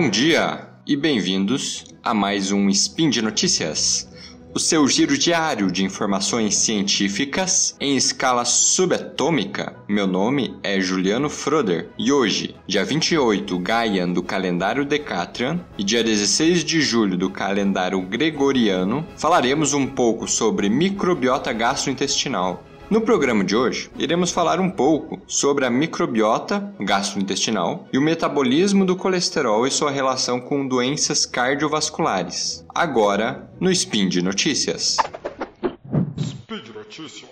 Bom dia e bem-vindos a mais um Spin de Notícias, o seu giro diário de informações científicas em escala subatômica. Meu nome é Juliano Froder e hoje, dia 28 Gaian do calendário Decatrian e dia 16 de julho do calendário Gregoriano, falaremos um pouco sobre microbiota gastrointestinal no programa de hoje, iremos falar um pouco sobre a microbiota gastrointestinal e o metabolismo do colesterol e sua relação com doenças cardiovasculares. Agora, no Spin de Notícias. Speed Notícias.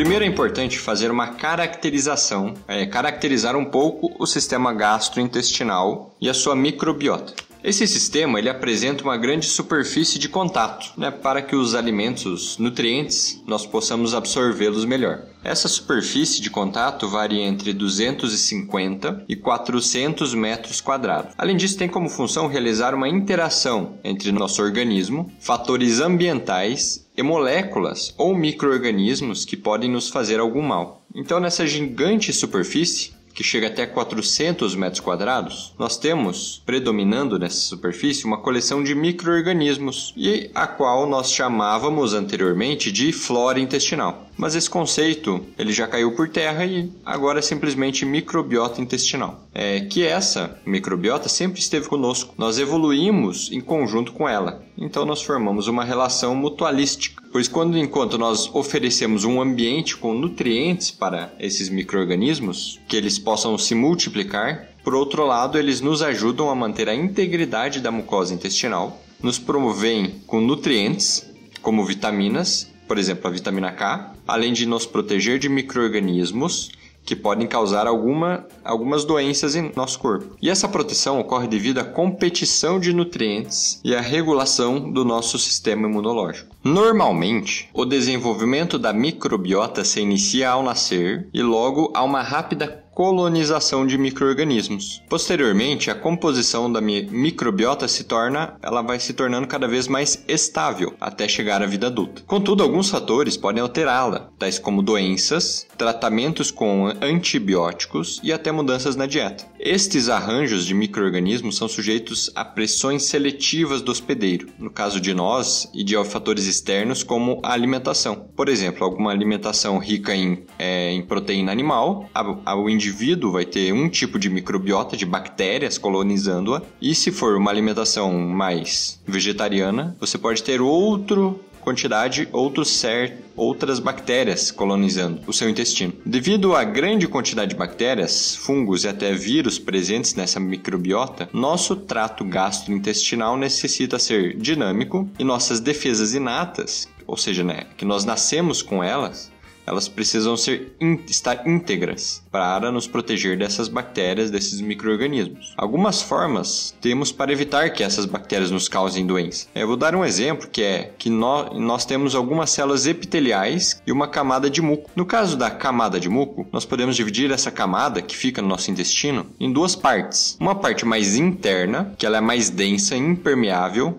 Primeiro é importante fazer uma caracterização, é, caracterizar um pouco o sistema gastrointestinal e a sua microbiota. Esse sistema ele apresenta uma grande superfície de contato, né, para que os alimentos, os nutrientes, nós possamos absorvê-los melhor. Essa superfície de contato varia entre 250 e 400 metros quadrados. Além disso, tem como função realizar uma interação entre nosso organismo, fatores ambientais e moléculas ou microorganismos que podem nos fazer algum mal. Então, nessa gigante superfície, que chega até 400 metros quadrados, nós temos, predominando nessa superfície, uma coleção de microorganismos, e a qual nós chamávamos anteriormente de flora intestinal. Mas esse conceito ele já caiu por terra e agora é simplesmente microbiota intestinal. É que essa microbiota sempre esteve conosco. Nós evoluímos em conjunto com ela. Então nós formamos uma relação mutualística. Pois quando enquanto nós oferecemos um ambiente com nutrientes para esses microorganismos, que eles possam se multiplicar, por outro lado, eles nos ajudam a manter a integridade da mucosa intestinal, nos promovem com nutrientes, como vitaminas, por exemplo, a vitamina K, além de nos proteger de microorganismos que podem causar alguma, algumas doenças em nosso corpo. E essa proteção ocorre devido à competição de nutrientes e à regulação do nosso sistema imunológico. Normalmente, o desenvolvimento da microbiota se inicia ao nascer e logo há uma rápida colonização de microorganismos. Posteriormente, a composição da microbiota se torna, ela vai se tornando cada vez mais estável até chegar à vida adulta. Contudo, alguns fatores podem alterá-la, tais como doenças, tratamentos com antibióticos e até mudanças na dieta. Estes arranjos de microorganismos são sujeitos a pressões seletivas do hospedeiro, no caso de nós, e de fatores externos como a alimentação. Por exemplo, alguma alimentação rica em, é, em proteína animal, o indivíduo indivíduo vai ter um tipo de microbiota de bactérias colonizando-a, e se for uma alimentação mais vegetariana, você pode ter outro quantidade outros cer outras bactérias colonizando o seu intestino. Devido à grande quantidade de bactérias, fungos e até vírus presentes nessa microbiota, nosso trato gastrointestinal necessita ser dinâmico e nossas defesas inatas, ou seja, né, que nós nascemos com elas, elas precisam ser in, estar íntegras para nos proteger dessas bactérias, desses micro-organismos. Algumas formas temos para evitar que essas bactérias nos causem doença. Eu vou dar um exemplo que é que nós, nós temos algumas células epiteliais e uma camada de muco. No caso da camada de muco, nós podemos dividir essa camada que fica no nosso intestino em duas partes. Uma parte mais interna, que ela é mais densa e impermeável,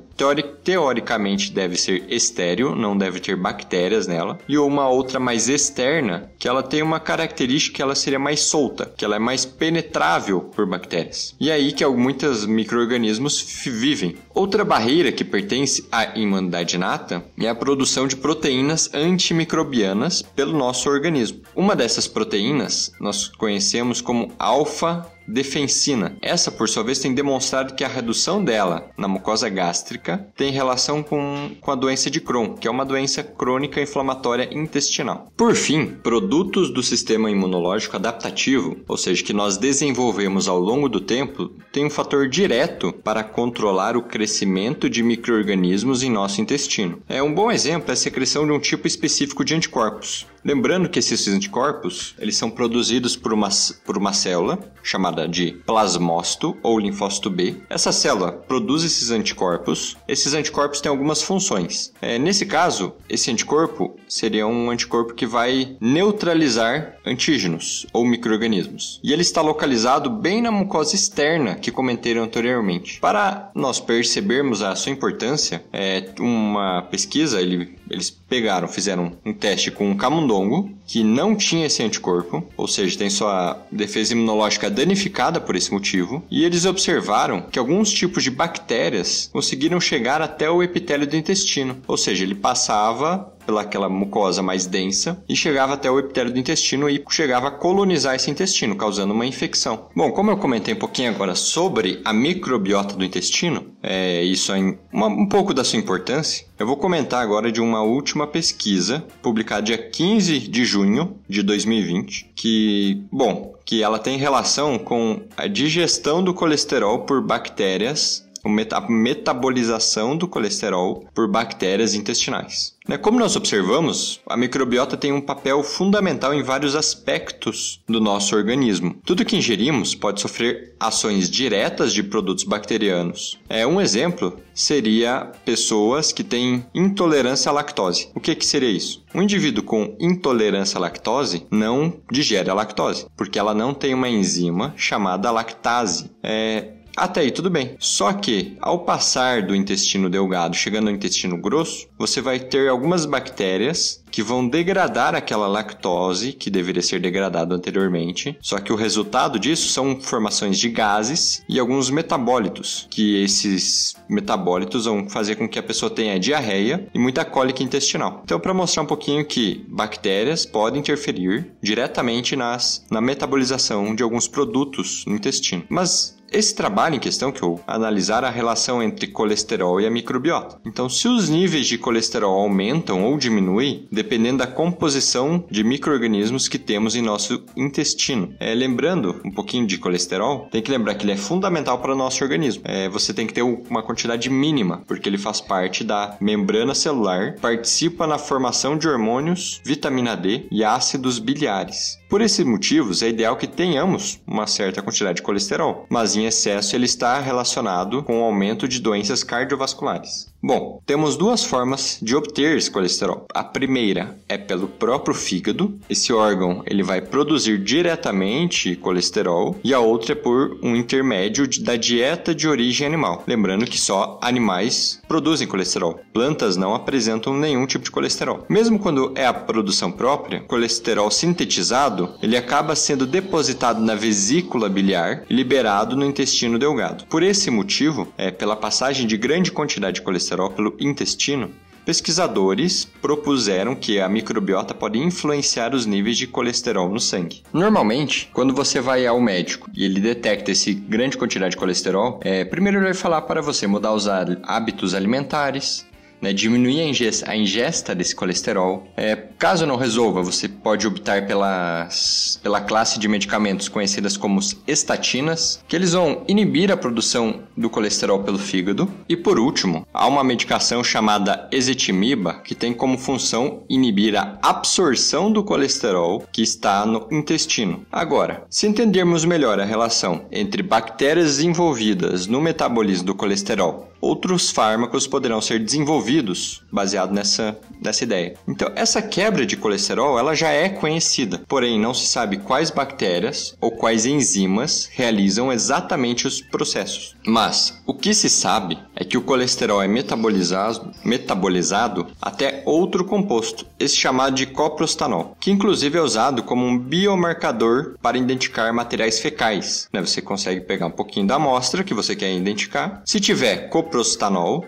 teoricamente deve ser estéreo, não deve ter bactérias nela, e uma outra mais externa, que ela tem uma característica que ela seria mais solta, que ela é mais penetrável por bactérias. E é aí que muitos micro-organismos vivem. Outra barreira que pertence à imunidade inata é a produção de proteínas antimicrobianas pelo nosso organismo. Uma dessas proteínas nós conhecemos como alfa defensina. Essa, por sua vez, tem demonstrado que a redução dela na mucosa gástrica tem relação com, com a doença de Crohn, que é uma doença crônica inflamatória intestinal. Por fim, produtos do sistema imunológico adaptativo, ou seja, que nós desenvolvemos ao longo do tempo, têm um fator direto para controlar o crescimento de microorganismos em nosso intestino. É um bom exemplo a secreção de um tipo específico de anticorpos. Lembrando que esses anticorpos, eles são produzidos por uma, por uma célula chamada de plasmócito ou linfócito B. Essa célula produz esses anticorpos. Esses anticorpos têm algumas funções. É, nesse caso, esse anticorpo seria um anticorpo que vai neutralizar antígenos ou microrganismos. E ele está localizado bem na mucosa externa que comentei anteriormente. Para nós percebermos a sua importância, é uma pesquisa, ele, eles pegaram, fizeram um teste com um camundongo que não tinha esse anticorpo, ou seja, tem sua defesa imunológica danificada por esse motivo, e eles observaram que alguns tipos de bactérias conseguiram chegar até o epitélio do intestino, ou seja, ele passava pelaquela mucosa mais densa e chegava até o epitélio do intestino e chegava a colonizar esse intestino, causando uma infecção. Bom, como eu comentei um pouquinho agora sobre a microbiota do intestino, é, isso é um pouco da sua importância, eu vou comentar agora de uma última pesquisa publicada dia 15 de junho de 2020, que, bom, que ela tem relação com a digestão do colesterol por bactérias a metabolização do colesterol por bactérias intestinais. Né, como nós observamos, a microbiota tem um papel fundamental em vários aspectos do nosso organismo. Tudo que ingerimos pode sofrer ações diretas de produtos bacterianos. É um exemplo seria pessoas que têm intolerância à lactose. O que, que seria isso? Um indivíduo com intolerância à lactose não digere a lactose, porque ela não tem uma enzima chamada lactase. É, até aí tudo bem. Só que ao passar do intestino delgado chegando ao intestino grosso, você vai ter algumas bactérias que vão degradar aquela lactose que deveria ser degradado anteriormente. Só que o resultado disso são formações de gases e alguns metabólitos, que esses metabólitos vão fazer com que a pessoa tenha diarreia e muita cólica intestinal. Então, para mostrar um pouquinho que bactérias podem interferir diretamente nas, na metabolização de alguns produtos no intestino. Mas esse trabalho em questão que eu analisar a relação entre colesterol e a microbiota. Então, se os níveis de colesterol aumentam ou diminuem, dependendo da composição de microorganismos que temos em nosso intestino. É, lembrando um pouquinho de colesterol, tem que lembrar que ele é fundamental para o nosso organismo. É, você tem que ter uma quantidade mínima, porque ele faz parte da membrana celular, participa na formação de hormônios, vitamina D e ácidos biliares. Por esses motivos, é ideal que tenhamos uma certa quantidade de colesterol, mas em excesso ele está relacionado com o aumento de doenças cardiovasculares. Bom, temos duas formas de obter esse colesterol. A primeira é pelo próprio fígado. Esse órgão ele vai produzir diretamente colesterol e a outra é por um intermédio da dieta de origem animal. Lembrando que só animais produzem colesterol. Plantas não apresentam nenhum tipo de colesterol. Mesmo quando é a produção própria, colesterol sintetizado ele acaba sendo depositado na vesícula biliar e liberado no intestino delgado. Por esse motivo, é pela passagem de grande quantidade de colesterol pelo intestino, pesquisadores propuseram que a microbiota pode influenciar os níveis de colesterol no sangue. Normalmente, quando você vai ao médico e ele detecta esse grande quantidade de colesterol, é, primeiro ele vai falar para você mudar os hábitos alimentares, né, diminuir a ingesta, a ingesta desse colesterol. É, caso não resolva, você pode optar pelas, pela classe de medicamentos conhecidas como estatinas, que eles vão inibir a produção do colesterol pelo fígado. E por último, há uma medicação chamada ezetimiba, que tem como função inibir a absorção do colesterol que está no intestino. Agora, se entendermos melhor a relação entre bactérias envolvidas no metabolismo do colesterol outros fármacos poderão ser desenvolvidos baseado nessa, nessa ideia. Então, essa quebra de colesterol ela já é conhecida, porém não se sabe quais bactérias ou quais enzimas realizam exatamente os processos. Mas o que se sabe é que o colesterol é metabolizado, metabolizado até outro composto, esse chamado de coprostanol, que inclusive é usado como um biomarcador para identificar materiais fecais. Né? Você consegue pegar um pouquinho da amostra que você quer identificar. Se tiver coprostanol,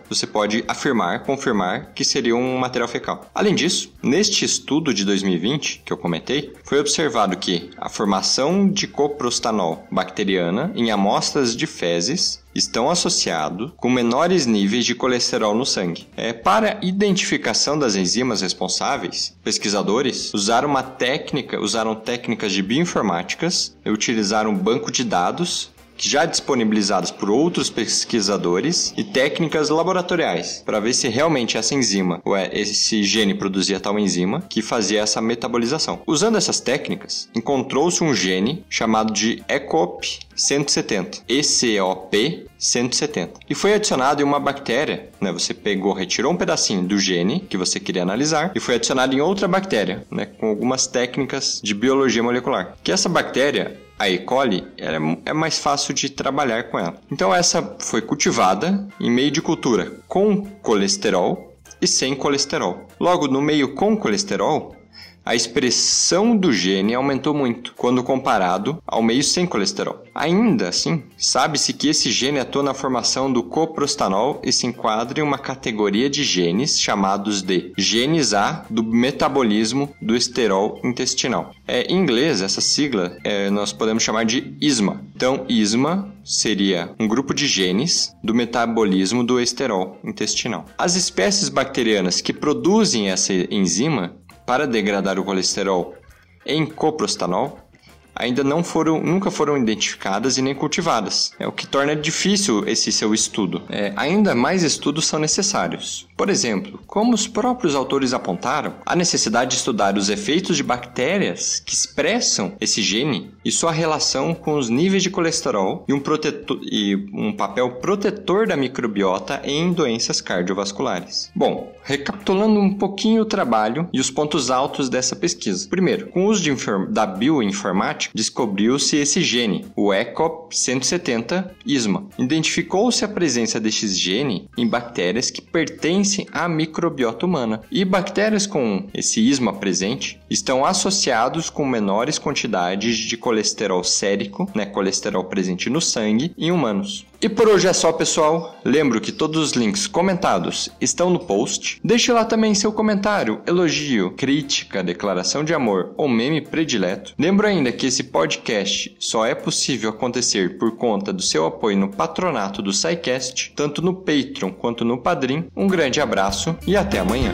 você pode afirmar, confirmar que seria um material fecal. Além disso, neste estudo de 2020 que eu comentei, foi observado que a formação de coprostanol bacteriana em amostras de fezes estão associados com menores níveis de colesterol no sangue. É, para identificação das enzimas responsáveis, pesquisadores usaram uma técnica, usaram técnicas de bioinformáticas, utilizaram um banco de dados já disponibilizadas por outros pesquisadores e técnicas laboratoriais para ver se realmente essa enzima, ou é, esse gene produzia tal enzima que fazia essa metabolização. Usando essas técnicas, encontrou-se um gene chamado de ECOP 170, ECOP 170, e foi adicionado em uma bactéria, né? Você pegou, retirou um pedacinho do gene que você queria analisar e foi adicionado em outra bactéria, né? Com algumas técnicas de biologia molecular. Que essa bactéria a E. coli é, mais fácil de trabalhar com ela. Então essa foi cultivada em meio de cultura com colesterol e sem colesterol. Logo, no meio com colesterol, a expressão do gene aumentou muito quando comparado ao meio sem colesterol. Ainda assim, sabe-se que esse gene atua na formação do coprostanol e se enquadra em uma categoria de genes chamados de genes A do metabolismo do esterol intestinal. É, em inglês, essa sigla é, nós podemos chamar de ISMA. Então, ISMA seria um grupo de genes do metabolismo do esterol intestinal. As espécies bacterianas que produzem essa enzima para degradar o colesterol em coprostanol ainda não foram, nunca foram identificadas e nem cultivadas, é o que torna difícil esse seu estudo. É, ainda mais estudos são necessários. Por exemplo, como os próprios autores apontaram, a necessidade de estudar os efeitos de bactérias que expressam esse gene e sua relação com os níveis de colesterol e um, protetor, e um papel protetor da microbiota em doenças cardiovasculares. Bom, recapitulando um pouquinho o trabalho e os pontos altos dessa pesquisa. Primeiro, com o uso da bioinformática, descobriu-se esse gene, o ECOP170-ISMA. Identificou-se a presença deste gene em bactérias que pertencem à microbiota humana. E bactérias com esse ISMA presente estão associados com menores quantidades de colesterol sérico, né, colesterol presente no sangue, em humanos. E por hoje é só, pessoal. Lembro que todos os links comentados estão no post. Deixe lá também seu comentário, elogio, crítica, declaração de amor ou meme predileto. Lembro ainda que esse podcast só é possível acontecer por conta do seu apoio no patronato do SciCast, tanto no Patreon quanto no Padrim. Um grande abraço e até amanhã.